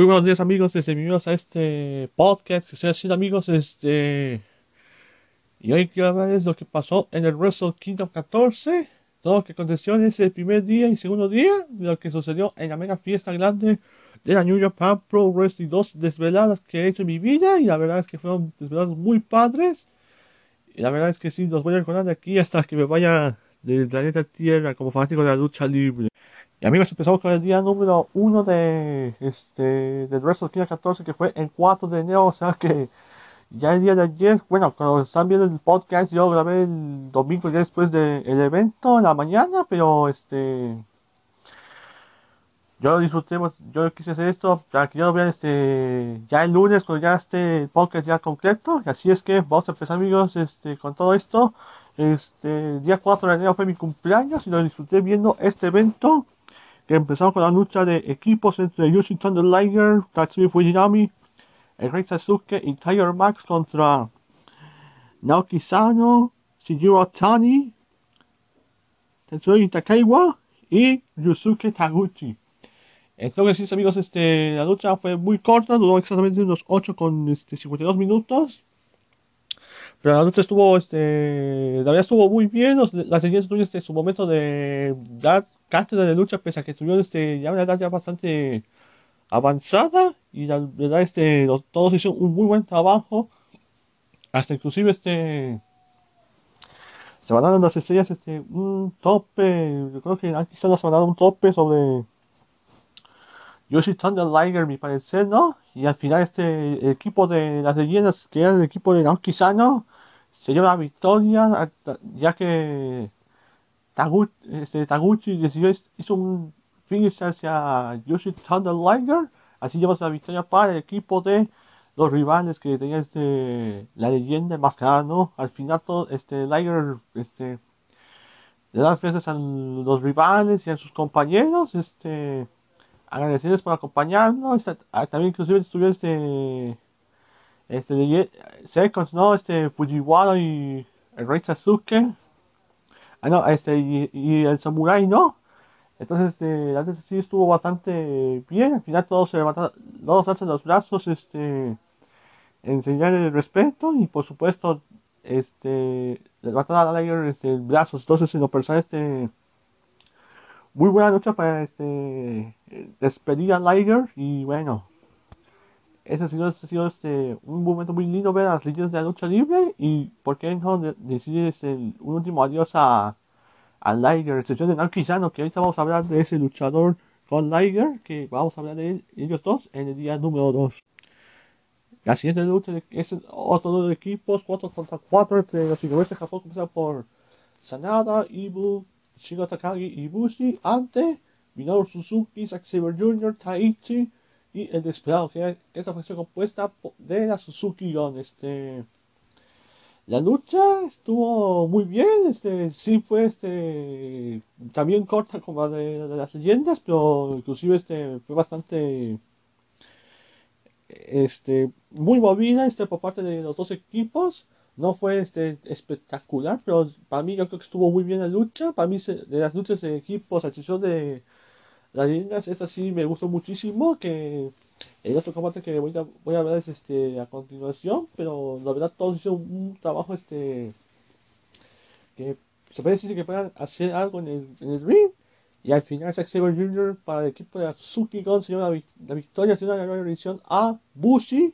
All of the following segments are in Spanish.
Muy buenos días amigos, bienvenidos a este podcast que estoy haciendo amigos, este... Y hoy quiero hablarles lo que pasó en el Wrestle Kingdom 14, todo lo que aconteció en ese primer día y segundo día, lo que sucedió en la mega fiesta grande de la New Japan Pro Wrestling 2 desveladas que he hecho en mi vida y la verdad es que fueron desveladas muy padres. Y la verdad es que sí, los voy a recordar de aquí hasta que me vaya del planeta Tierra como fanático de la lucha libre. Y amigos, empezamos con el día número 1 de este del Wrestle Kingdom 14 que fue el 4 de enero, o sea que ya el día de ayer, bueno, cuando están viendo el podcast, yo grabé el domingo ya después del evento en la mañana, pero este yo disfruté, pues, yo quise hacer esto para que ya lo vean este ya el lunes cuando ya esté el podcast ya completo, y así es que vamos a empezar amigos este con todo esto. Este el día 4 de enero fue mi cumpleaños y lo disfruté viendo este evento que empezamos con la lucha de equipos entre Yushin Thunder Liger, Tatsumi Fujinami, el Rey Sasuke y Tiger Max contra Naoki Sano, Shijiro Tani, Tetsuya Takaiwa y Yusuke Taguchi. Entonces, sí, amigos, este, la lucha fue muy corta, duró exactamente unos 8 con este, 52 minutos. Pero la lucha estuvo, este, la verdad estuvo muy bien. Los, las siguientes tuvieron su momento de dar cátedra de lucha, pese a que tuvieron este, ya una edad ya bastante avanzada. Y la verdad, este, todos hicieron un muy buen trabajo. Hasta inclusive, este, se van dando las estrellas, este, un tope. Yo creo que aquí se nos van dando un tope sobre Yoshi Thunder Liger, mi parecer, ¿no? Y al final este equipo de las leyendas, que era el equipo de Naoki Sano, se lleva la victoria, ya que Taguchi, este, Taguchi decidió, hizo un finish hacia Yoshi Thunder Liger, así lleva la victoria para el equipo de los rivales que tenía este, la leyenda enmascarada, ¿no? Al final todo, este, Liger, este, le da las gracias a los rivales y a sus compañeros, este, agradecidos por acompañarnos. También inclusive estuvieron este este Seconds, ¿no? Este Fujiwara y el Rey Sasuke. Ah, no, este y, el Samurai, ¿no? Entonces, este, la sí estuvo bastante bien. Al final todos se levantaron, todos alzan los brazos, este, en señal de respeto y por supuesto, este, levantaron a la este, brazos. Entonces, en lo personal, este, muy buena lucha para este despedir a Liger y bueno ese ha sido, ha sido este, un momento muy lindo ver a las leyendas de la lucha libre y por qué no decidir este, un último adiós a, a Liger, excepción de Naoki Sano, que ahorita vamos a hablar de ese luchador con Liger, que vamos a hablar de él, ellos dos en el día número 2. La siguiente lucha es otro de equipos, 4 contra 4 entre los ingleses de Japón, comenzado por Sanada, Ibu, Shigo Takagi y Bushi ante Minoru Suzuki, Zack Saber Jr., Taichi y el Desesperado, que esta fue compuesta de la Suzuki Gon. Este, la lucha estuvo muy bien, este, sí fue este, también corta como la de, las leyendas, pero inclusive este, fue bastante este, muy movida este, por parte de los dos equipos. No fue este, espectacular, pero para mí yo creo que estuvo muy bien la lucha. Para mí, de las luchas de equipos, a excepción de las líneas, esta sí me gustó muchísimo. Que el otro combate que voy a, voy a ver es este, a continuación, pero la verdad todos hicieron un trabajo este que se puede decir que puedan hacer algo en el, ring. Y al final, Zack Saber Jr. para el equipo de se lleva la, victoria, haciendo la edición a Bushi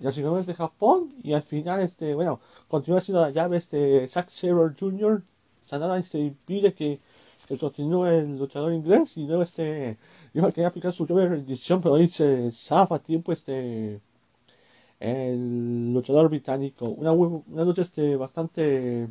los campeones de Japón y al final este bueno continúa siendo la llave este Zack Saber Jr. Sanada este impide que, que continúe el luchador inglés y luego este iba a querer aplicar su llave de rendición pero ahí se zafa a tiempo este el luchador británico una, una lucha este bastante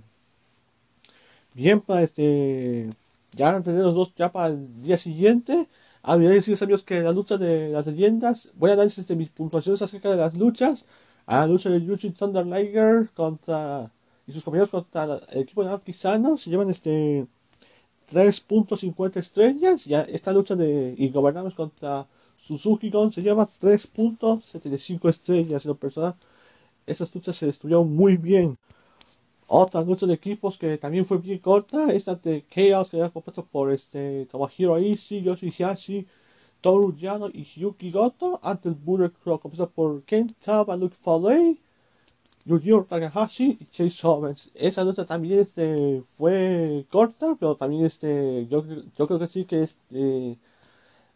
bien para este ya los dos ya para el día siguiente Ah, voy a decirles amigos que la lucha de las leyendas, voy a darles este, mis puntuaciones acerca de las luchas. A la lucha de Yuji Thunder Liger contra y sus compañeros contra el equipo de Arquisano se llevan este 3.50 estrellas. Y esta lucha de Ingobernables contra Suzuki Gon se lleva 3.75 estrellas. En lo personal, esas luchas se destruyeron muy bien. Otra lucha de equipos que también fue bien corta, esta de Chaos que era compuesto por este Tomohiro Ishii, Yoshihashi, Toru Yano y Yuki Goto ante el Bullet Club, compuesto por Kenta Luke Foley, Yujiro Takahashi y Chase Owens. Esa lucha también este, fue corta, pero también este, yo, yo creo que sí que este,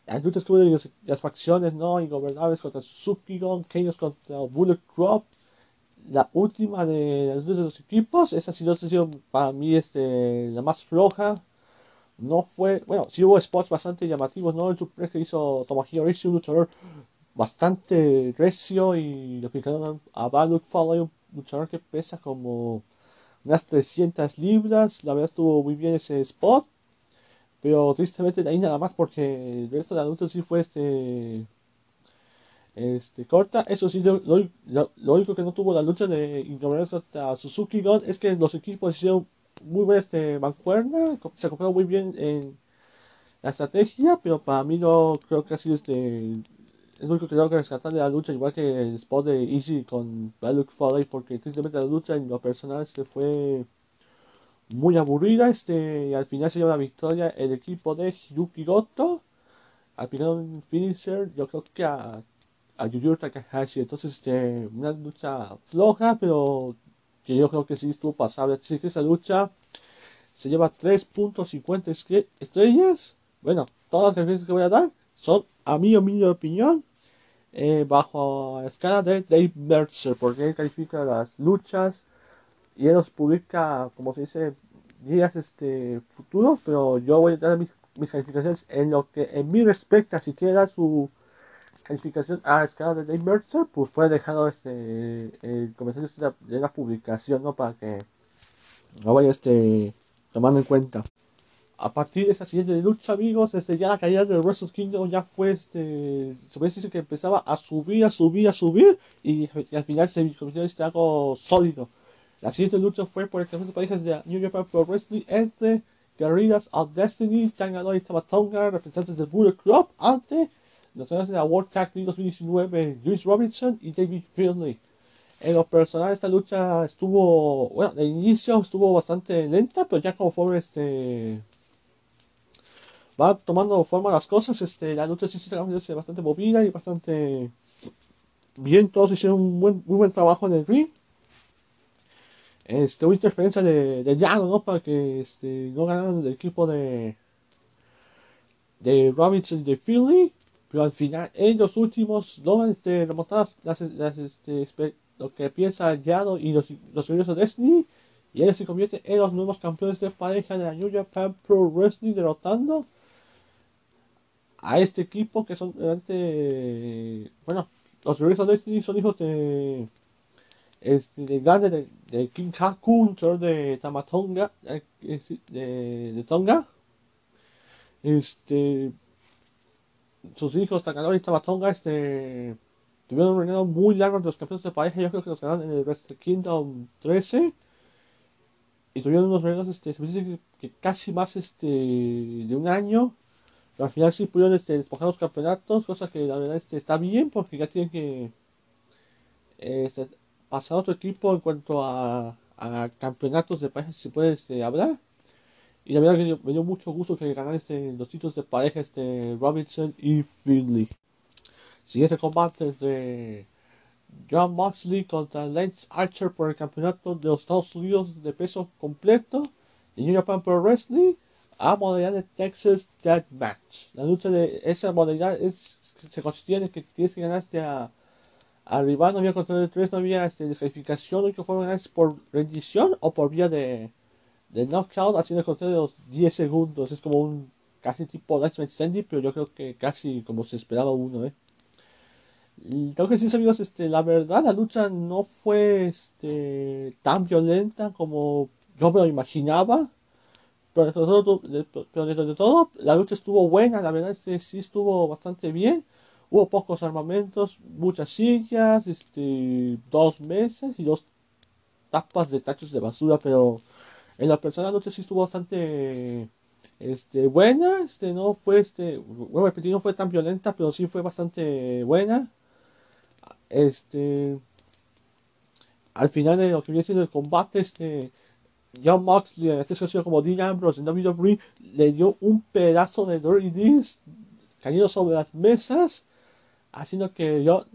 las luchas que hubo de las facciones no ingobernables contra Suzuki Gon, Keyos contra Bullet Club, la última de las luchas de los equipos, esa sí no ha sido para mí este, la más floja. No fue, bueno, sí hubo spots bastante llamativos, ¿no? El super que hizo Tomohiro Ishii, un luchador bastante recio y lo aplicaron a Baluk un luchador que pesa como unas 300 libras. La verdad estuvo muy bien ese spot. Pero tristemente de ahí nada más porque el resto de la lucha sí fue este este, corta. Eso sí, lo, lo, único que no tuvo la lucha de Ingobernables contra Suzuki Gun es que los equipos hicieron muy buena este, mancuerna, se acoplaron muy bien en la estrategia, pero para mí no creo que así este es lo que tengo que rescatar de la lucha, igual que el spot de Easy con Baluk Foley, porque tristemente la lucha en lo personal se fue muy aburrida, este, al final se lleva la victoria el equipo de Yuki Goto, al final un finisher, yo creo que a a Takahashi. Entonces, este, una lucha floja, pero que yo creo que sí estuvo pasable. Así que esa lucha se lleva 3.50 estrellas. Bueno, todas las que voy a dar son, a mi humilde opinión, eh, bajo la escala de Dave Mercer, porque él califica las luchas y él los publica, como se dice, días este, futuros, pero yo voy a dar mis, calificaciones en lo que en mi respecta, siquiera su calificación a escala de Dave Mercer, pues puede dejar este, el comentario de la publicación, ¿no? Para que lo vaya este, tomando en cuenta. A partir de esa siguiente lucha, amigos, desde ya la caída del Wrestle Kingdom ya fue, este, se puede decir que empezaba a subir, a subir, a subir, y, al final se convirtió en este algo sólido. La siguiente lucha fue por el campeonato de parejas de New Japan Pro Wrestling entre Guerrillas of Destiny, Tangador y Tamatonga, representantes del Bullet Club, ante los ganadores de la World Tag Team 2019, Luis Robinson y David Finley. En lo personal, esta lucha estuvo, bueno, de inicio estuvo bastante lenta, pero ya conforme este va tomando forma las cosas, este, la lucha sí se bastante movida y bastante bien. Todos hicieron un buen, muy buen trabajo en el ring. Este, hubo interferencia de, de Llano, ¿no? Para que este, no ganaran el equipo de, de Robinson y de Finley. Pero al final, en los últimos, logran este, remontar las, las, este, lo que piensa Yano y los, los de Destiny. Y ellos se convierten en los nuevos campeones de pareja de la New Japan Pro Wrestling, derrotando a este equipo que son realmente. Bueno, los de Destiny son hijos de. Este, de grande de, de King Haku, un de Tamatonga, de, de, de Tonga. Este, sus hijos Takanori y Tamatonga este, tuvieron un reinado muy largo de los campeones de pareja. Yo creo que los ganaron en el Wrestle Kingdom 13. Y tuvieron unos reinados este, que, casi más este, de un año. Al final sí pudieron este, despojar los campeonatos, cosa que la verdad este, está bien porque ya tienen que este, pasar a otro equipo en cuanto a, campeonatos de pareja, si se puede este, hablar. Y la verdad que me dio mucho gusto que ganaran este, los títulos de pareja este, Robinson y Finley. Siguiente combate de John Moxley contra Lance Archer por el campeonato de los Estados Unidos de peso completo de New Japan Pro Wrestling a modalidad de Texas Death Match. La lucha de esa modalidad es, se consistía en que tienes que ganar este a, a rival, no había control de tres, no había este, descalificación, lo que fueron ganar por rendición o por vía de de knockout haciendo el conteo de los 10 segundos. Es como un casi tipo Ultimate Sandy, pero yo creo que casi como se esperaba uno, ¿eh? Tengo que decir, amigos, este, la verdad, la lucha no fue este, tan violenta como yo me lo imaginaba. Pero de todo, pero de todo, la lucha estuvo buena, la verdad, este, sí estuvo bastante bien. Hubo pocos armamentos, muchas sillas, este, dos mesas y dos tapas de tachos de basura, pero en la persona la noche sí estuvo bastante este, buena, este, no fue, este, bueno, repetir, no fue tan violenta, pero sí fue bastante buena. Este, al final de lo que viene siendo el combate, este, John Moxley, este sido como Dean Ambrose en WWE, le dio un pedazo de Dirty Deeds cayendo sobre las mesas, haciendo que yo,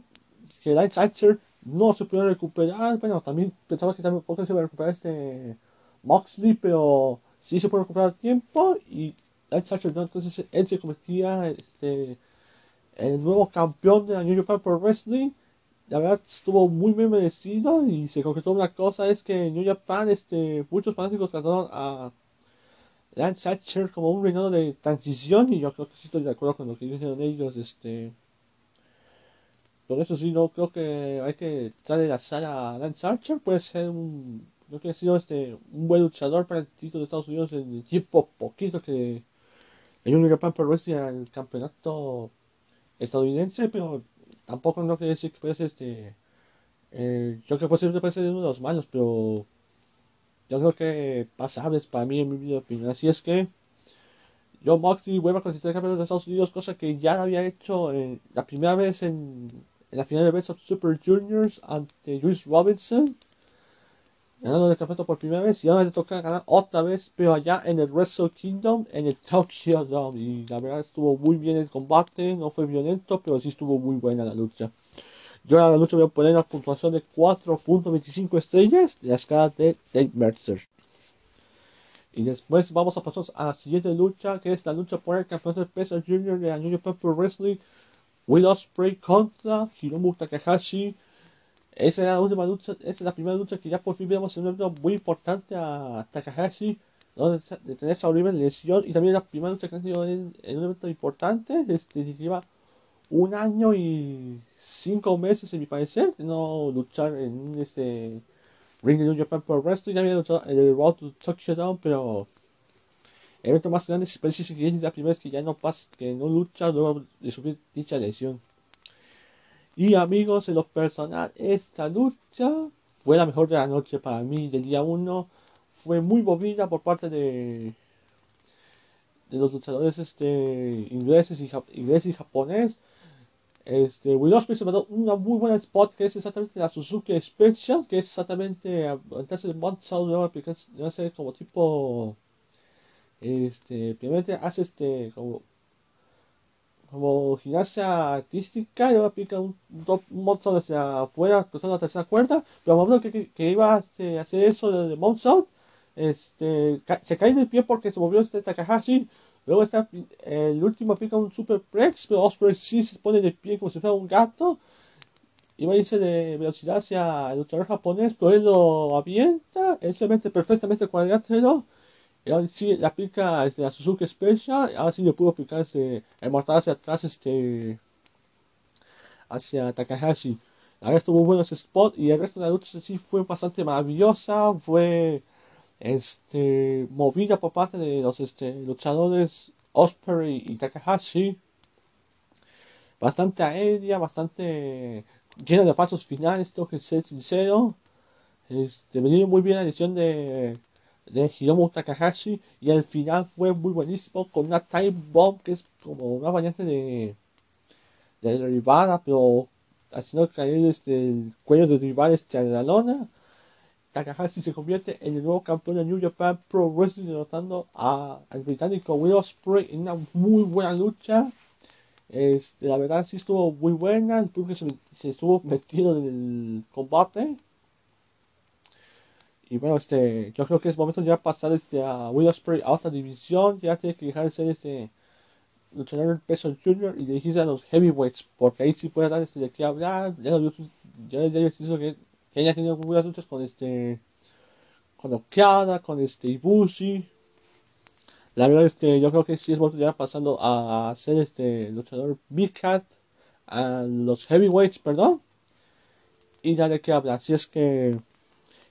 que Lance Archer no se pudiera recuperar. Bueno, también pensaba que también se iba a recuperar este Moxley, pero sí se puede recuperar tiempo y Lance Archer no, entonces él se convertía este, el nuevo campeón de la New Japan Pro Wrestling. La verdad estuvo muy bien merecido y se concretó una cosa, es que en New Japan este, muchos fanáticos trataron a Lance Archer como un reinado de transición y yo creo que sí estoy de acuerdo con lo que dijeron ellos. Este, por eso sí, no creo que hay que darle la sala a Lance Archer, puede ser un, creo que ha sido este, un buen luchador para el título de Estados Unidos en el tiempo poquito que en New Japan Pro Wrestling el campeonato estadounidense, pero tampoco no quiere decir que puede ser este. Eh, yo creo que ser, puede ser uno de los malos, pero yo creo que pasables para mí, en mi opinión. Así es que yo, Moxley, vuelvo a considerar campeón de Estados Unidos, cosa que ya había hecho eh, la primera vez en, en, la final de Best of Super Juniors ante Juice Robinson, ganando el campeonato por primera vez, y ahora le toca ganar otra vez, pero allá en el Wrestle Kingdom, en el Tokyo Dome. Y la verdad estuvo muy bien el combate, no fue violento, pero sí estuvo muy buena la lucha. Yo a la lucha voy a poner una puntuación de 4.25 estrellas de la escala de Dave Mercer. Y después vamos a pasar a la siguiente lucha, que es la lucha por el campeonato de peso junior de la New Japan Pro Wrestling. Will Ospreay contra Hiromu Takahashi. Esa es la última lucha, esa es la primera lucha que ya por fin vemos en un evento muy importante a Takahashi, donde de tener esa horrible lesión y también la primera lucha que ha tenido en, un evento importante, este, lleva un año y cinco meses, en mi parecer, de no luchar en este ring de New Japan Pro Wrestling. Ya había luchado en el Road to Tokyo pero el evento más grande parece que es la primera vez que ya no pasa, que no lucha luego de sufrir dicha lesión. Y amigos, en lo personal, esta lucha fue la mejor de la noche para mí del día 1. Fue muy movida por parte de de los luchadores este, ingleses y, ingleses y japonés. Este, Will Ospreay se mandó una muy buena spot que es exactamente la Suzuki Special, que es exactamente antes de Montsault nueva no sé, como tipo este, primeramente hace este como gimnasia artística y luego aplica un, un, un hacia afuera cruzando la tercera cuerda pero momento que, que, iba a este, hacer eso de, de este, se cae el pie porque se movió este Takahashi Luego está el último aplica un super prex, pero Osprey sí se pone de pie como si fuera un gato. Va a irse de velocidad hacia el luchador japonés, pero él lo avienta, él se mete perfectamente el. Sí le aplica este, a Suzuki Special, ahora sí le pudo aplicar este, el mortal hacia atrás este, hacia Takahashi. Ahora estuvo bueno ese spot y el resto de la lucha sí fue bastante maravillosa, fue este, movida por parte de los este, luchadores Osprey y Takahashi. Bastante aérea, bastante llena de falsos finales, tengo que ser sincero. Este, venía muy bien la edición de, de Hiromu Takahashi y el final fue muy buenísimo con una time bomb que es como una variante de, de derivada, pero haciendo caer este, el cuello de rival este, a la lona Takahashi se convierte en el nuevo campeón de New Japan Pro Wrestling derrotando al británico Will Ospreay en una muy buena lucha. Este, la verdad sí estuvo muy buena, el público se, estuvo metido en el combate. Y bueno, este, yo creo que es momento ya pasar este, a Ospreay a otra división, ya tiene que dejar de ser este luchador en peso junior y dirigirse a los heavyweights, porque ahí sí puede dar este, de qué hablar, ya, lo, ya, ya, ya que ella ha tenido buenas luchas con este. Con Okada, con este Ibushi. La verdad, este, yo creo que sí es momento ya pasando a, ser este luchador Big Cat a los heavyweights, perdón. Y ya de qué hablar. Así es que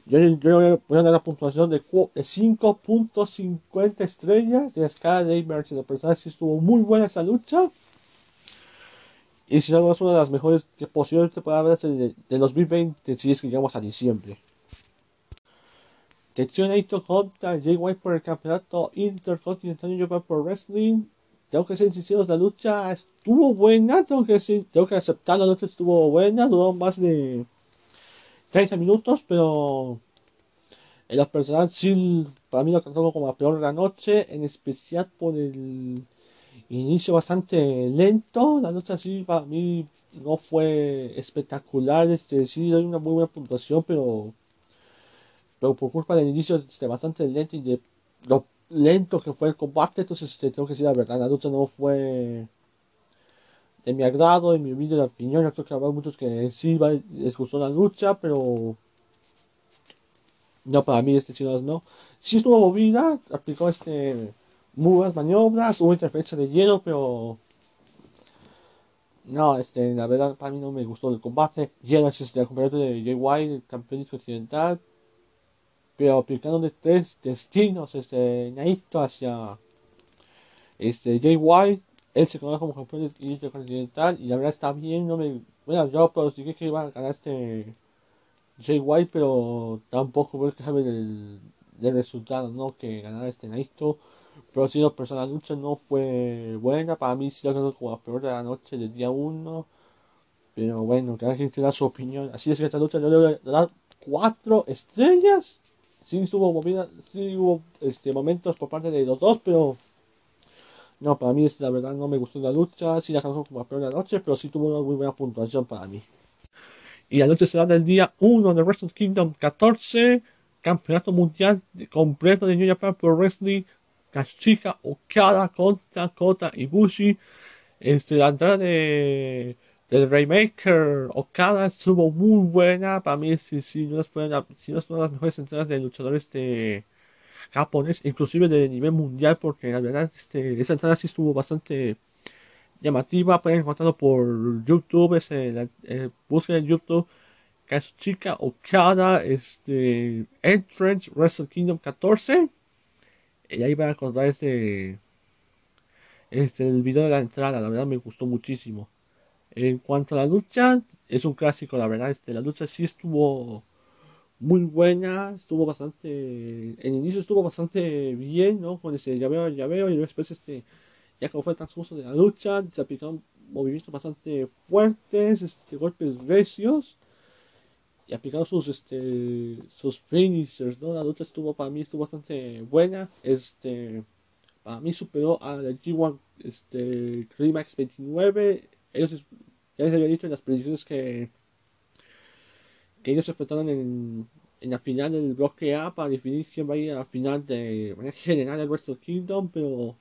yo, yo, a dar la puntuación de, de 5.50 estrellas de la escala de Merch. La persona sí estuvo muy buena esa lucha. Y si no, es una de las mejores que posiblemente pueda haber de, de 2020 si es que llegamos a diciembre. Tetsuya Naito contra Jay White por el campeonato Intercontinental Japan Pro Wrestling. Tengo que ser sinceros, la lucha estuvo buena, tengo que, tengo que aceptar, la lucha estuvo buena, duró más de 30 minutos, pero en los personal sí, para mí lo trató como la peor de la noche, en especial por el inicio bastante lento. La lucha sí para mí no fue espectacular. Este, sí doy una muy buena puntuación, pero, pero por culpa del inicio este, bastante lento y de lo lento que fue el combate, entonces este, tengo que decir la verdad, la lucha no fue de mi agrado, en mi vídeo de opinión. Yo creo que habrá muchos que sí les gustó la lucha, pero no para mí este sí no. Sí estuvo movida, aplicó este muy maniobras, hubo interferencia de hielo, pero no, este, la verdad para mí no me gustó el combate. Hielo es este, el compañero de White, el campeón continental, pero aplicando de tres destinos, este, Naito hacia este, White, él se conoce como campeón intercontinental y la verdad está bien, no me, bueno, yo pronostiqué que iba a ganar este Jay White, pero tampoco voy a quejarme del, del resultado, ¿no? Que ganara este Naito. Pero si la persona lucha no fue buena, para mí sí lo quedó como la peor de la noche del día 1. Pero bueno, cada quien da su opinión. Así es que esta lucha yo le voy a dar 4 estrellas. Sí hubo movida, sí hubo este, momentos por parte de los dos, pero no, para mí la verdad no me gustó la lucha. Sí la quedó como peor de la noche, pero sí tuvo una muy buena puntuación para mí. Y la noche será del día 1 de Wrestle Kingdom 14, Campeonato Mundial completo de New Japan Pro Wrestling Kashika Okada contra Kota Ibushi. Este, la entrada de, del Raymaker Okada estuvo muy buena. Para mí, si, si, no es una, si no es una de las mejores entradas de luchadores de japonés, inclusive de nivel mundial, porque la verdad, este, esa entrada sí estuvo bastante llamativa. Pueden encontrarlo por YouTube, es el, el, busquen en YouTube. Kazuchika Okada, este, Entrance Wrestle Kingdom 14 y ahí van a encontrar este, este, el video de la entrada, la verdad me gustó muchísimo. En cuanto a la lucha, es un clásico, la verdad, este, la lucha sí estuvo muy buena, estuvo bastante, en inicio estuvo bastante bien, ¿no? Con ese llaveo, llaveo y después este, ya como fue el transcurso de la lucha, se aplicaron movimientos bastante fuertes, este, golpes recios y aplicando sus este sus finishers, ¿no? La lucha estuvo para mí estuvo bastante buena. Este para mí superó a la G1 este Climax 29. Ellos ya les había dicho en las predicciones que que ellos se enfrentaron en, en la final del bloque A para definir quién va a ir a la final de manera general del Wrestle Kingdom, pero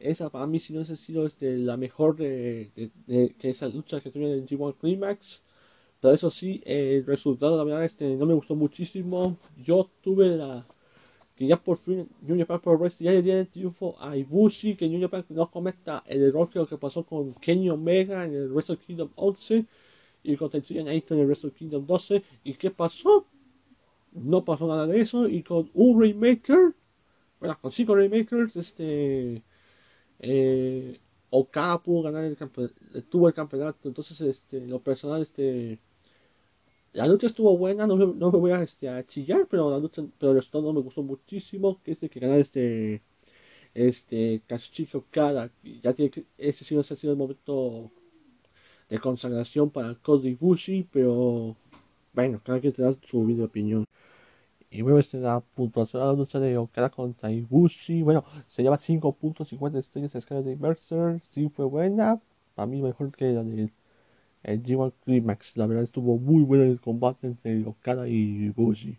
esa para mí si no ha sido este, la mejor de, de, que esa lucha que tuvieron en G1 Climax pero eso sí, el resultado, la verdad, este, no me gustó muchísimo. Yo tuve la. Que ya por fin New Japan Pro Wrestling ya le dio el triunfo a Ibushi. Que New Japan no cometa el error que lo que pasó con Kenny Omega en el Wrestle Kingdom 11. Y con Tetsuya Naito en el Wrestle Kingdom 12. ¿Y qué pasó? No pasó nada de eso. Y con un Remaker. Bueno, con cinco Remakers, este. Eh, Okada pudo ganar el campeonato. Tuvo el campeonato. Entonces, este, lo personal, este la lucha estuvo buena, no, no me voy a, este, a, chillar, pero la lucha, pero el resultado me gustó muchísimo, que este que ganar este este Kazuchika Okada, ya tiene que, ese sí no ha sido el momento de consagración para Cody Bushi, pero bueno, cada quien tendrá su vida opinión. Y bueno, este, la puntuación de la lucha de Okada contra Ibushi, bueno, se lleva 5.50 estrellas escala de Mercer, sí fue buena, para mí mejor que la de el G1 Climax. La verdad estuvo muy bueno el combate entre Okada y Bushi.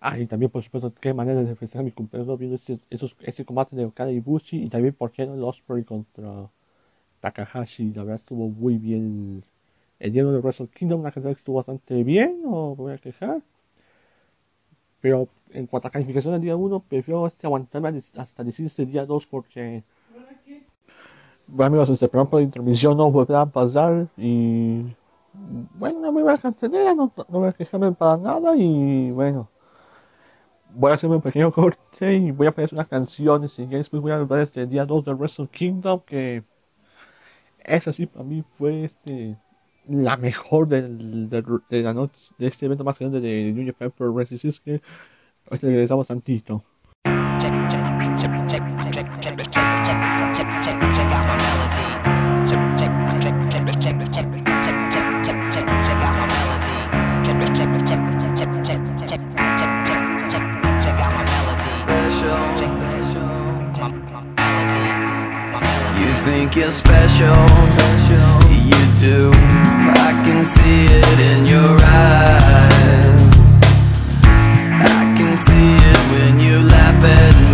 Ah, y también por supuesto qué manera de festejar mi cumpleaños viendo ese, esos, ese combate de Okada y Bushi y también por qué no Osprey contra Takahashi. La verdad estuvo muy bien el día de Wrestle Kingdom, una cantidad estuvo bastante bien, no me voy a quejar. Pero en cuanto a calificación del día 1, prefiero este aguantarme hasta decir este día 2 porque bueno amigos, este programa por intermisión no volverá a pasar y bueno, no me voy a cancelar, no, no voy a quejarme para nada y bueno, voy a hacerme un pequeño corte y voy a poner unas canciones y después voy a hablar este día 2 de Wrestle Kingdom que esa sí para mí fue este la mejor de, de, la noche de este evento más grande de New Japan think you're special. You do, I can see it in your eyes. I can see it when you laugh at me.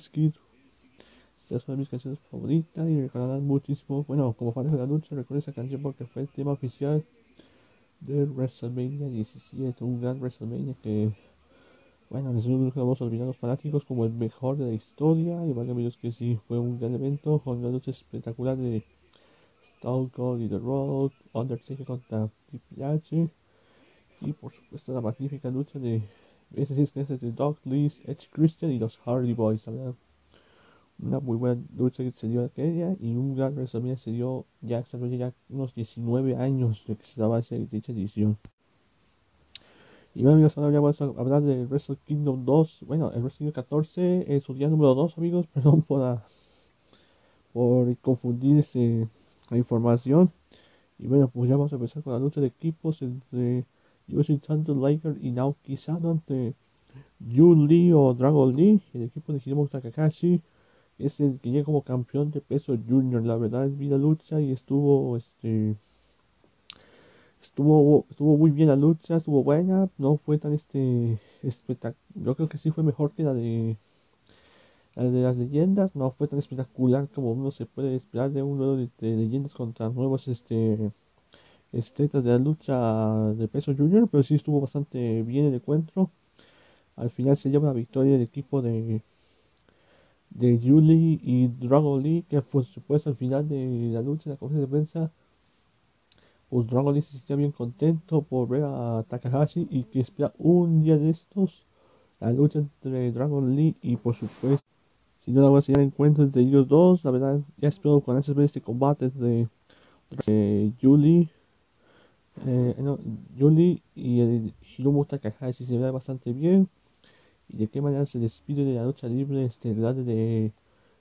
Biscuit. Estas son mis canciones favoritas y recordarán muchísimo. Bueno, como fanes de la anuncio, recuerdo esa canción porque fue el tema oficial de WrestleMania 17. Un gran WrestleMania que, bueno, les vamos a olvidar los fanáticos como el mejor de la historia. Y valga Dios que sí, fue un gran evento con una noche espectacular de Stone Cold y The Rock, Undertaker contra Triple H. Y por supuesto la magnífica lucha de este sí es que es de Doug Lewis, Edge Christian y los Hardy Boys. ¿verdad? Una muy buena lucha que se dio aquella y un gran resumen se dio ya, ya unos 19 años de que se daba esa, dicha edición. Y bueno amigos, ahora ya vamos a hablar de Wrestle Kingdom 2, bueno, el Wrestle Kingdom 14, eh, su día número 2 amigos, perdón por, a, por confundir ese, la información. Y bueno, pues ya vamos a empezar con la lucha de equipos entre Yoshi Thunder Liger y Naoki Sano ante Yu Lee o Dragon Lee, el equipo de Hiromu Takahashi es el que llega como campeón de peso junior. La verdad es vida lucha y estuvo este estuvo estuvo muy bien la lucha, estuvo buena, no fue tan este espectacular. Yo creo que sí fue mejor que la de la de las leyendas, no fue tan espectacular como uno se puede esperar de un duelo de, de leyendas contra nuevos este estetas de la lucha de peso junior, pero sí estuvo bastante bien el encuentro. Al final se lleva la victoria el equipo de de Julie y Dragon Lee, que por supuesto al final de la lucha, en la conferencia de prensa, pues Dragon Lee se sentía bien contento por ver a Takahashi y que espera un día de estos la lucha entre Dragon Lee y por supuesto, si no la voy a enseñar encuentro entre ellos dos, la verdad ya espero con ansias ver este combate entre de Julie, eh, no, Julie y el Hiromu Takahashi se ve bastante bien y de qué manera se despide de la lucha libre estelar de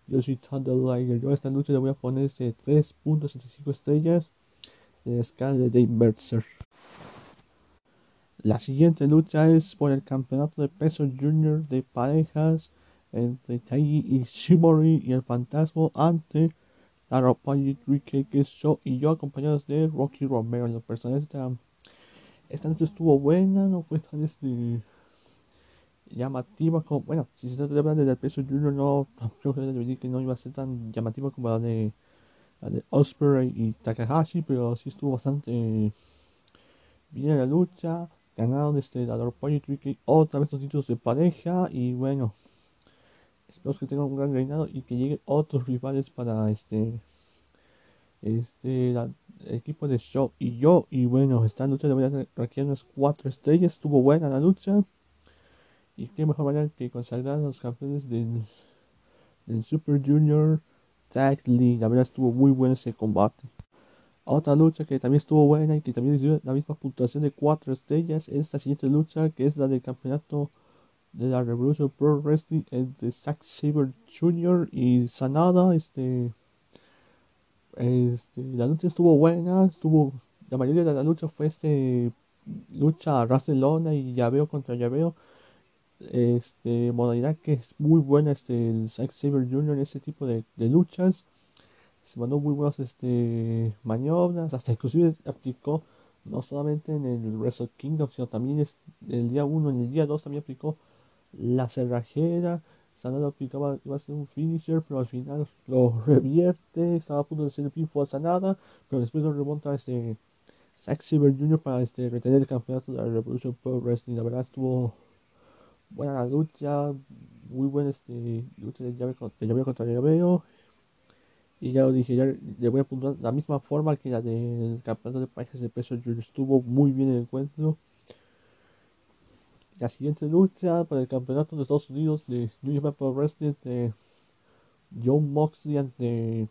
Yoshi Thunder Liger. Yo a esta lucha le voy a poner este 3.75 estrellas de la escala de Dave Mercer. La siguiente lucha es por el campeonato de peso junior de parejas entre Taiji Ishimori y el fantasma ante la Roppongi 3K que es Show y yo acompañados de Rocky Romero. En lo personal esta, lucha estuvo buena, no fue tan este llamativa como, bueno, si se trata de hablar del peso junior, no, creo que no iba a ser tan llamativa como la de, la de Osprey y Takahashi, pero sí estuvo bastante bien la lucha, ganaron este, la Roppongi 3K otra vez los títulos de pareja y bueno, espero que tengan un gran reinado y que lleguen otros rivales para este, este, equipo de Show y yo, y bueno, esta lucha le voy a unas 4 estrellas, estuvo buena la lucha. Y qué mejor manera que consagrar a los campeones del, del Super Junior Tag League. La verdad estuvo muy bueno ese combate. Otra lucha que también estuvo buena y que también recibió la misma puntuación de 4 estrellas es la siguiente lucha que es la del campeonato de la Revolution Pro Wrestling entre Zack Saber Jr. y Sanada. Este, este, la lucha estuvo buena, estuvo la mayoría de la lucha fue este lucha a ras de lona y llaveo contra llaveo este modalidad que es muy buena este el Zack Saber Jr. en ese tipo de, de luchas se mandó muy buenas este maniobras hasta inclusive aplicó no solamente en el Wrestle Kingdom sino también es, el día 1 en el día 2 también aplicó la cerrajera Sanada aplicaba iba a ser un finisher pero al final lo revierte estaba a punto de ser el pinfall a Sanada pero después lo remonta este Zack Saber Jr. para este retener el campeonato de la Revolution Pro Wrestling la verdad estuvo buena la lucha, muy buena este, lucha de llave, de contra llaveo. Y ya lo dije, ya le voy a apuntar la misma forma que la del campeonato de parejas de peso junior. Estuvo muy bien el encuentro. La siguiente lucha para el campeonato de Estados Unidos de New Japan Pro Wrestling de John Moxley ante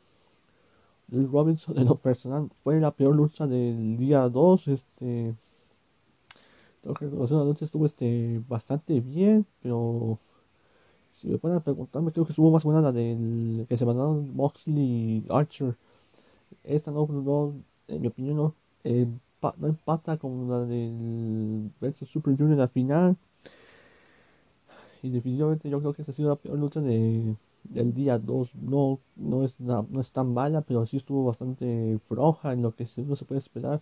Luis Robinson. En lo personal fue la peor lucha del día 2. Este, tengo que reconocer la lucha estuvo este, bastante bien, pero si me a preguntarme, creo que estuvo más buena la del que se mandaron Moxley y Archer. Esta no, no, en mi opinión, no, no empata con la del versus Super Junior al final. Y definitivamente yo creo que esta ha sido la peor lucha de, del día 2. No, no, es, no es tan mala, pero sí estuvo bastante floja en lo que uno se puede esperar.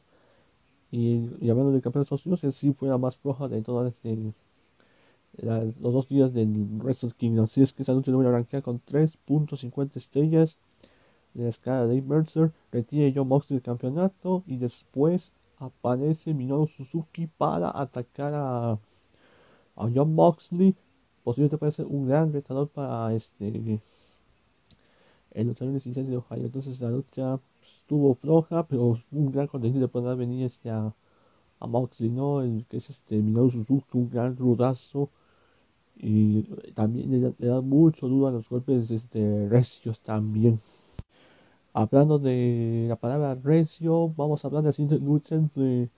Y, hablando del campeón de Estados Unidos, sí fue la más floja de todas este, la- los dos días del Wrestle Kingdom. Así es que esa lucha la voy a rankear con 3.50 estrellas de la escala de Mercer. Retira John Moxley del campeonato y después aparece Minoru Suzuki para atacar a, a John Moxley. Posiblemente puede ser un gran retador para este el luchador licenciado de Ohio. Entonces la lucha estuvo floja, pero un gran contenido de poder venir este a, Moxley, ¿no? Que es este Minoru Suzuki, un gran rudazo. Y también le, da- mucho duro a los golpes este, recios también. Hablando de la palabra recio, vamos a hablar de la siguiente lucha entre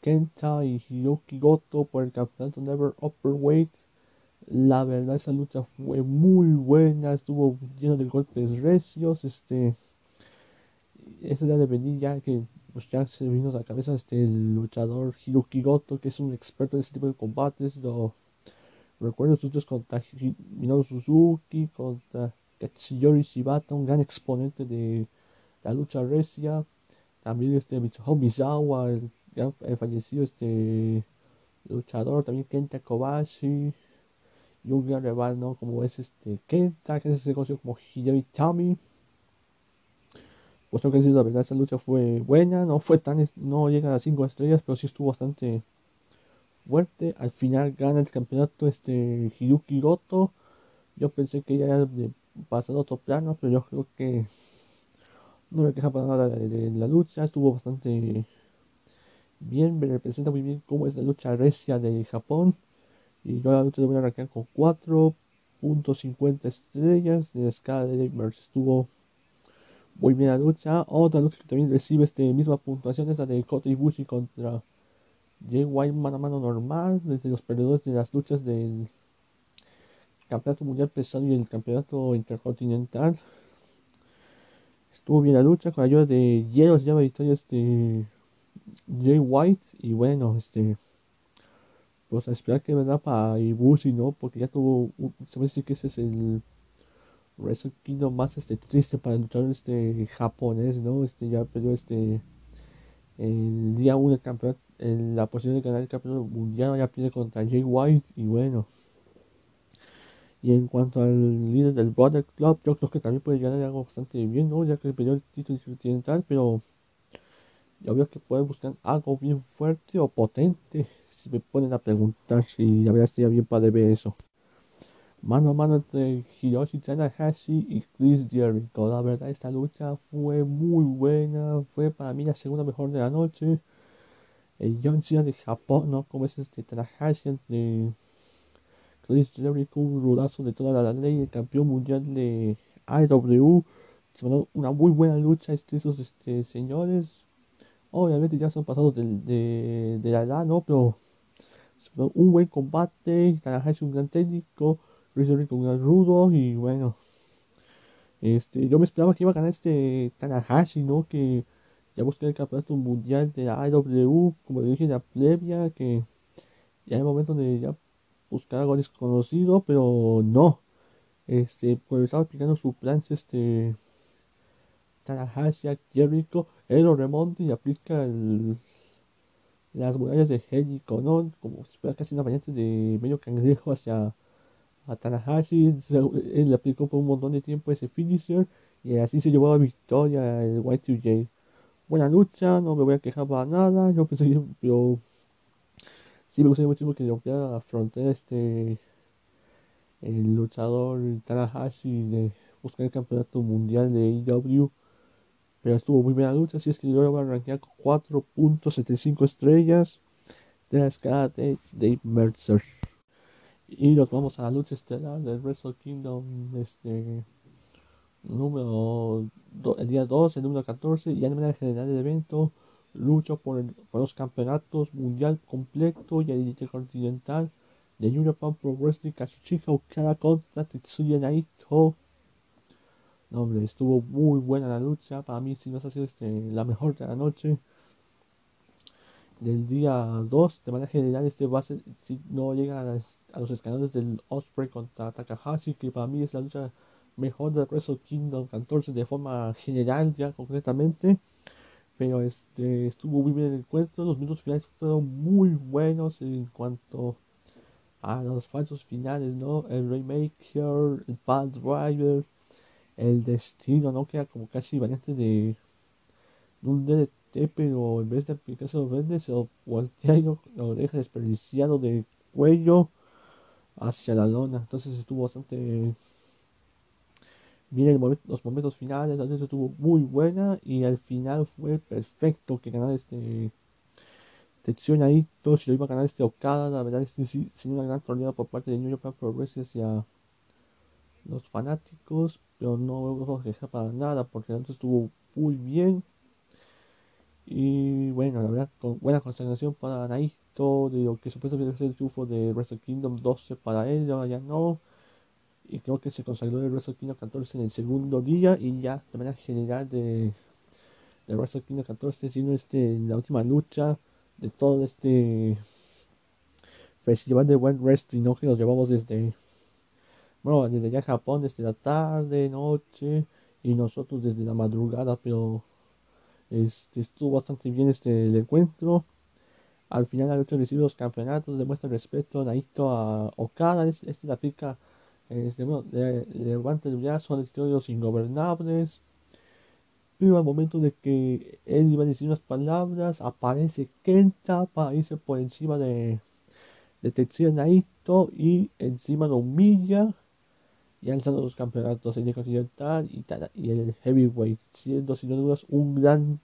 Kenta y Hiroki Goto por el campeonato Never Upperweight. La verdad, esa lucha fue muy buena, estuvo lleno de golpes recios. Este, esa idea de venir ya que pues ya se vino a la cabeza este el luchador Hiroki Goto, que es un experto en ese tipo de combates. Lo recuerdo sus luchas contra Minoru Suzuki, contra Katsuyori Shibata, un gran exponente de la lucha recia. También este Mitsuhiro Misawa, el, el fallecido este luchador, también Kenta Kobashi y un gran rival, ¿no? Como es este Kenta, que es ese negocio como Hideo Tami. Pues tengo que la verdad, esa lucha fue buena, no fue tan, no llega a las 5 estrellas, pero sí estuvo bastante fuerte. Al final gana el campeonato este Hiruki Goto. Yo pensé que ya de pasado a otro plano, pero yo creo que no me queja para nada de, la lucha, estuvo bastante bien, me representa muy bien cómo es la lucha recia de Japón. Y yo la lucha la voy a arrancar con 4.50 estrellas de la escala de Gamers. Estuvo muy bien la lucha. Otra lucha que también recibe este misma puntuación es la de Kota Ibushi contra White mano a mano normal. Desde los perdedores de las luchas del Campeonato Mundial Pesado y el Campeonato Intercontinental. Estuvo bien la lucha con ayuda de Hielo, se llama victoria este Jay White. Y bueno, este pues a esperar que verdad para Ibushi, ¿no? Porque ya tuvo, un- se me dice que ese es el Wrestle Kingdom más este triste para el luchador este japonés, ¿no? Este ya perdió este el día 1 del campeonato, en la posibilidad de ganar el campeonato mundial ya pierde contra Jay White y bueno. Y en cuanto al líder del Brother Club, yo creo que también puede ganar algo bastante bien, ¿no? Ya que perdió el título intercontinental, pero yo veo que pueden buscar algo bien fuerte o potente. Si me ponen a preguntar si la verdad estaría bien para ver eso. Mano a mano entre Hiroshi Tanahashi y Chris Jericho. La verdad esta lucha fue muy buena. Fue para mí la segunda mejor de la noche. El John de Japón, ¿no? Como es este Tanahashi entre Chris Jericho, un rudazo de toda la ley, el campeón mundial de AEW. Se mandó una muy buena lucha esos este, señores. Obviamente ya son pasados de, la edad, ¿no? Pero se mandó un buen combate. Tanahashi un gran técnico. Jericho un gran rudo. Y bueno, este, yo me esperaba que iba a ganar este Tanahashi, ¿no? Que ya buscó el campeonato mundial de la AEW, como dije en la previa, que ya hay momento de ya buscar algo desconocido, pero no. Este, pues estaba explicando su plan, este Tanahashi Jericho, él lo remonta y aplica el- las murallas de Jericho, ¿no? Como si fuera casi una variante de medio cangrejo hacia él le aplicó por un montón de tiempo ese finisher y así se llevó a victoria el Y2J. Buena lucha, no me voy a quejar para nada, yo pensé que pero sí me gustaría muchísimo que rompiera la frontera este el luchador Tanahashi de buscar el campeonato mundial de AEW. Pero estuvo muy bien la lucha, así es que yo lo voy a rankear con 4.75 estrellas de la escala de Dave Mercer. Y nos vamos a la lucha estelar del Wrestle Kingdom este número do- el día 2, el número 14, y a manera general del evento, lucha por, el- por los campeonatos mundial completo y el intercontinental de New Japan Pro Wrestling Kazuchika Okada contra Tetsuya Naito. No, hombre, estuvo muy buena la lucha. Para mí, si no ha sido este, la mejor de la noche. Del día 2, de manera general, este va a ser, si no llega a, las- a los escalones del Osprey contra Takahashi, que para mí es la lucha mejor del Wrestle Kingdom 14 de forma general, ya concretamente. Pero este estuvo muy bien el encuentro. Los minutos finales fueron muy buenos en cuanto a los falsos finales, ¿no? El Raymaker, el Bad Driver, el Destino, ¿no? Que era como casi variante de, un DDT, pero en vez de aplicarse los verdes, se lo voltea y lo, lo deja desperdiciado de cuello hacia la lona. Entonces estuvo bastante bien el momen- los momentos finales, la lucha estuvo muy buena y al final fue perfecto que ganara este Tetsuya Naito, si lo iba a ganar este Okada, la verdad es que sí, sí una gran torneo por parte de New Japan Pro Wrestling hacia los fanáticos, pero no voy a quejar para nada porque lucha estuvo muy bien. Y bueno, la verdad, con buena consagración para Naito, de lo que supuestamente ser el triunfo de Wrestle Kingdom 12 para él, ahora ya no. Y creo que se consagró el Wrestle Kingdom 14 en el segundo día y ya de manera general de, de Wrestle Kingdom 14, siendo este la última lucha de todo este festival de buen wrestling ¿no? que nos llevamos desde bueno desde ya Japón desde la tarde noche y nosotros desde la madrugada pero este estuvo bastante bien este el encuentro al final la lucha recibe los campeonatos demuestra respeto Naito a Okada es, este la pica este, bueno, le- levanta el brazo al estilo de los ingobernables. Pero al momento de que él iba a decir unas palabras aparece Kenta para irse por encima de de Tetsuya Naito y encima lo humilla y alzando los campeonatos el continental y, y el heavyweight siendo sin dudas un gran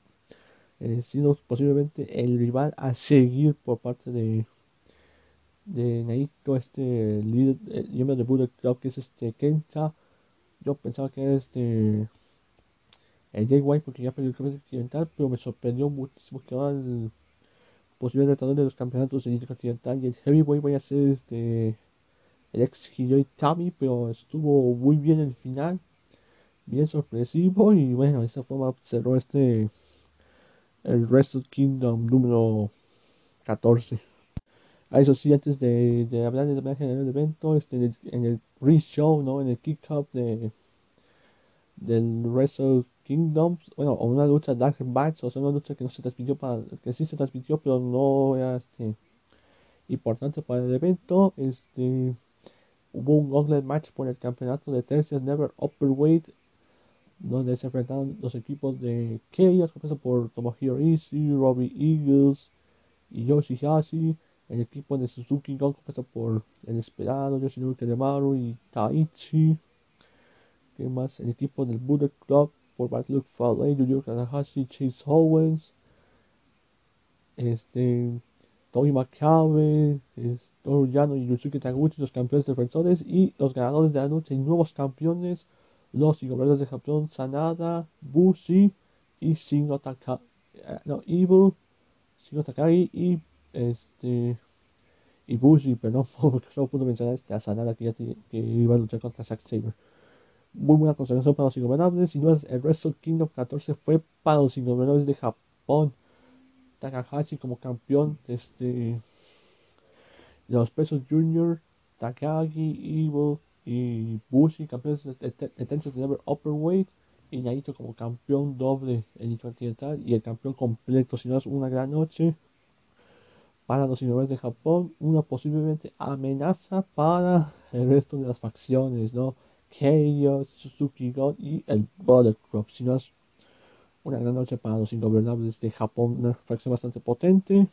eh, siendo posiblemente el rival a seguir por parte de de Naito este líder eh, miembro de Bullet Club que es este Kenta yo pensaba que era este el Jay White porque ya perdió el campeonato continental pero me sorprendió muchísimo que ahora el posible retador de los campeonatos del Intercontinental y el Heavyweight vaya a ser este el ex Hideo Itami, pero estuvo muy bien el final, bien sorpresivo y bueno, de esa forma cerró este el Wrestle Kingdom número 14. Ah, eso sí, antes de, de hablar de la manera general del evento, este, en el, en pre-show, ¿no? En el kick-up de, del Wrestle Kingdom, bueno, o una lucha Dark Match, o sea, una lucha que no se transmitió para, que sí se transmitió, pero no era este importante para el evento. Este hubo un gauntlet match por el campeonato de tercias Never Upperweight, donde se enfrentaron los equipos de Chaos, compuesto por Tomohiro Ishii, Robbie Eagles y Yoshihashi. El equipo de Suzuki Gun, compuesto por El Esperado, Yoshinori Kanemaru y Taichi. ¿Qué más? El equipo del Bullet Club por Luck Fale, Yuyo Tanahashi, Chase Owens. Este. Toby Makabe, Toru Yano y Yusuke Taguchi, los campeones defensores. Y los ganadores de la noche y nuevos campeones, los ingobernables de Japón, Sanada, Bushi y Shingo Taka, eh, no, Evil, Shingo Takagi y este. Y Bushi, perdón, porque solo pude mencionar este, a Sanada que, ya que iba a luchar contra Zack Saber. Muy buena consagración para los ingobernables. Sin duda, el Wrestle Kingdom 14 fue para los ingobernables de Japón. Takahashi como campeón este, los pesos junior, Takagi, Evil y Bushi campeones de, Tension Never Upperweight y Naito como campeón doble en Intercontinental y el campeón completo, si no es una gran noche para los innovadores de Japón, una posiblemente amenaza para el resto de las facciones, ¿no? Chaos, Suzuki God y el Bullet Club, si no es una gran noche para los ingobernables de Japón, una facción bastante potente.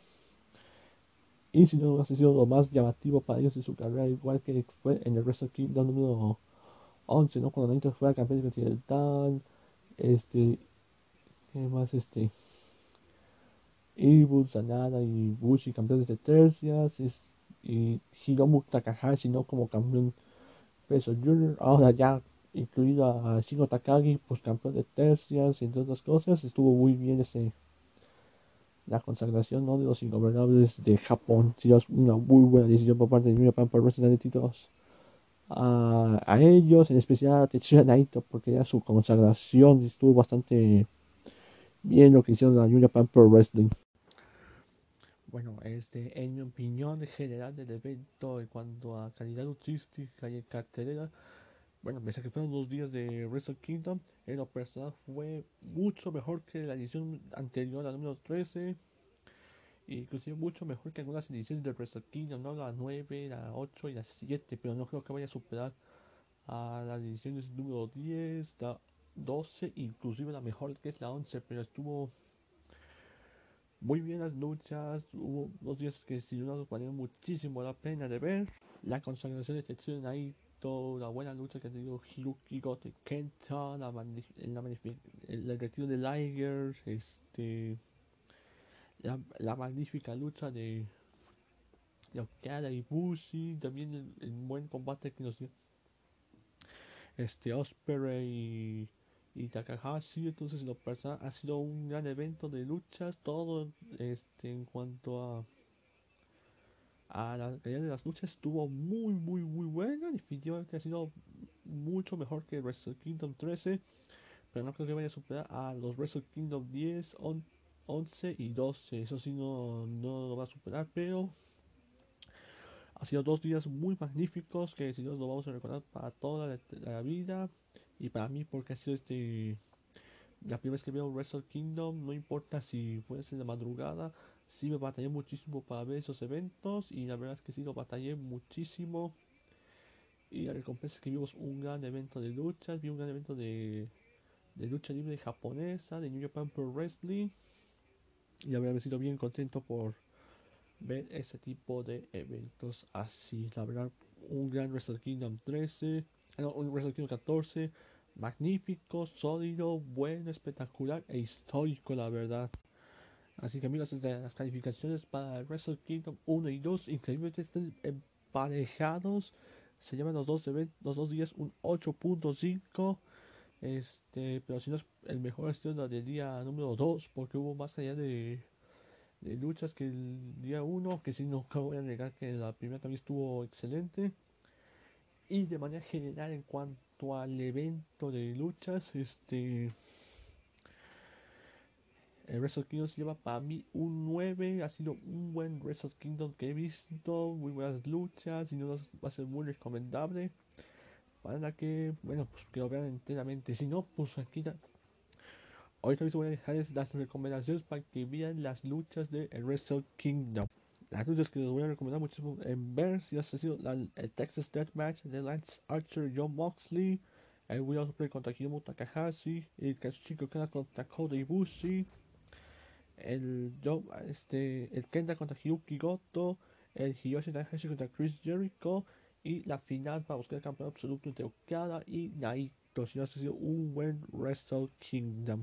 Y si no hubiese sido lo más llamativo para ellos en su carrera, igual que fue en el Wrestle Kingdom número 11, ¿no? Cuando Naito fue campeón continental, este, ¿qué más? Este, Evil, Sanada y Bushi, campeones de tercias, y Hiromu Takahashi, ¿no? Como campeón peso junior, ahora ya incluido a Shingo Takagi, pues campeón de tercias, entre otras cosas, estuvo muy bien ese la consagración ¿no? de los ingobernables de Japón. Sí, es una muy buena decisión por parte de New Japan por presentar títulos a, a ellos, en especial a Tetsuya Naito, porque ya su consagración estuvo bastante bien lo que hicieron a New Japan Pro Wrestling. Bueno, este, en mi opinión general del evento en cuanto a calidad luchística y cartelera, bueno, pese a que fueron dos días de Wrestle Kingdom, en lo personal fue mucho mejor que la edición anterior, la número 13. E inclusive mucho mejor que algunas ediciones de Wrestle Kingdom, ¿no? La 9, la 8 y la 7, pero no creo que vaya a superar a las ediciones número 10, la 12, inclusive la mejor que es la 11, pero estuvo muy bien las luchas, hubo dos días que sin duda valieron muchísimo la pena de ver. La consagración de Tetsuya Naito, la buena lucha que ha tenido Hiroki Goto y Kenta, la la el, el retiro de Liger, este, la, la magnífica lucha de, de Okada y Bushi, también el, el buen combate que nos dio este Osprey y, y Takahashi. Entonces, en lo personal, ha sido un gran evento de luchas. Todo este, en cuanto a a la calidad de las luchas estuvo muy muy muy buena definitivamente ha sido mucho mejor que Wrestle Kingdom 13 pero no creo que vaya a superar a los Wrestle Kingdom 10 on- 11 y 12 eso sí no, no lo va a superar pero ha sido dos días muy magníficos que si Dios lo vamos a recordar para toda la vida y para mí porque ha sido este la primera vez que veo Wrestle Kingdom no importa si fue en la madrugada sí me batallé muchísimo para ver esos eventos y la verdad es que sí lo batallé muchísimo. Y la recompensa es que vimos un gran evento de luchas vi un gran evento de, de lucha libre japonesa de New Japan Pro Wrestling y la verdad me sido bien contento por ver ese tipo de eventos así. La verdad un gran Wrestle Kingdom 13 ah, no, un Wrestle Kingdom 14 magnífico, sólido, bueno, espectacular e histórico la verdad Así que amigos, las calificaciones para Wrestle Kingdom 1 y 2, increíblemente están emparejados. Se llaman los dos eventos, los dos días un 8.5. Este, pero si no es el mejor la del día número 2, porque hubo más calidad de, de luchas que el día 1, que si no voy a negar que la primera también estuvo excelente. Y de manera general en cuanto al evento de luchas, este el Wrestle Kingdom se lleva para mí un 9. Ha sido un buen Wrestle Kingdom que he visto. Muy buenas luchas. Y no va a ser muy recomendable. Para que, bueno, pues que lo vean enteramente. Si no, pues aquí. Da... Ahorita mismo voy a dejarles las recomendaciones para que vean las luchas de el Wrestle Kingdom. Las luchas que les voy a recomendar muchísimo en ver si ha sido la, el Texas Deathmatch de Lance Archer John Moxley. El Will Ospreay contra Hiromu Takahashi. El Kazuchika Okada contra Kota Ibushi el este el Kenta contra Hyuki Goto, el Hiyoshi Tanahashi contra Chris Jericho y la final para buscar el campeón absoluto entre Okada y Naito. Si no ha sido un buen Wrestle Kingdom.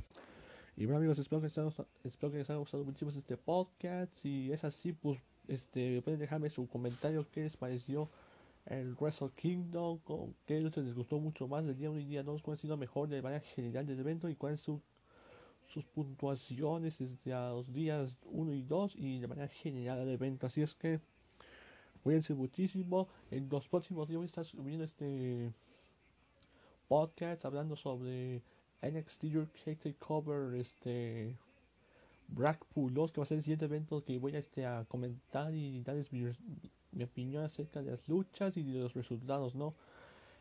Y bueno amigos, espero que les haya, espero que les haya gustado muchísimo este podcast. Si es así, pues este pueden dejarme su comentario qué les pareció el Wrestle Kingdom, con qué lucha les gustó mucho más del día 1 y día 2, cuál ha sido mejor de manera general del evento y cuál es su sus puntuaciones desde a los días 1 y 2 y de manera general del evento. Así es que cuídense muchísimo. En los próximos días voy a estar subiendo este podcast hablando sobre NXT UK Takeover, este Blackpool 2, que va a ser el siguiente evento que voy a, este, comentar y darles mi, opinión acerca de las luchas y de los resultados, ¿no?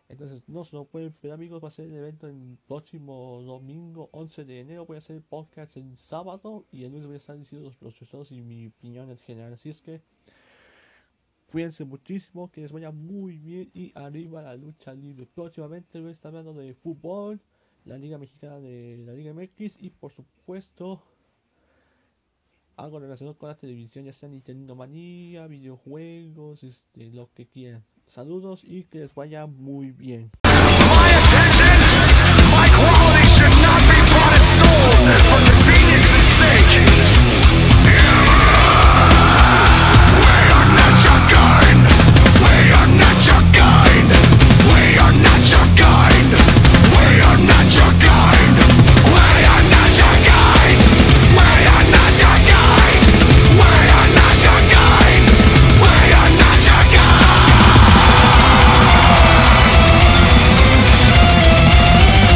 Entonces, no se lo pueden pero amigos. Va a ser el evento el próximo domingo 11 de enero. Voy a hacer podcast el sábado. Y el lunes voy a estar diciendo los procesos y mi opinión en general. Así es que cuídense muchísimo. Que les vaya muy bien. Y arriba la lucha libre. Próximamente voy a estar hablando de fútbol. La Liga Mexicana de la Liga MX. Y por supuesto. Algo relacionado con la televisión. Ya sea Nintendo Manía, videojuegos, este, lo que quieran. Saludos y que les vaya muy bien.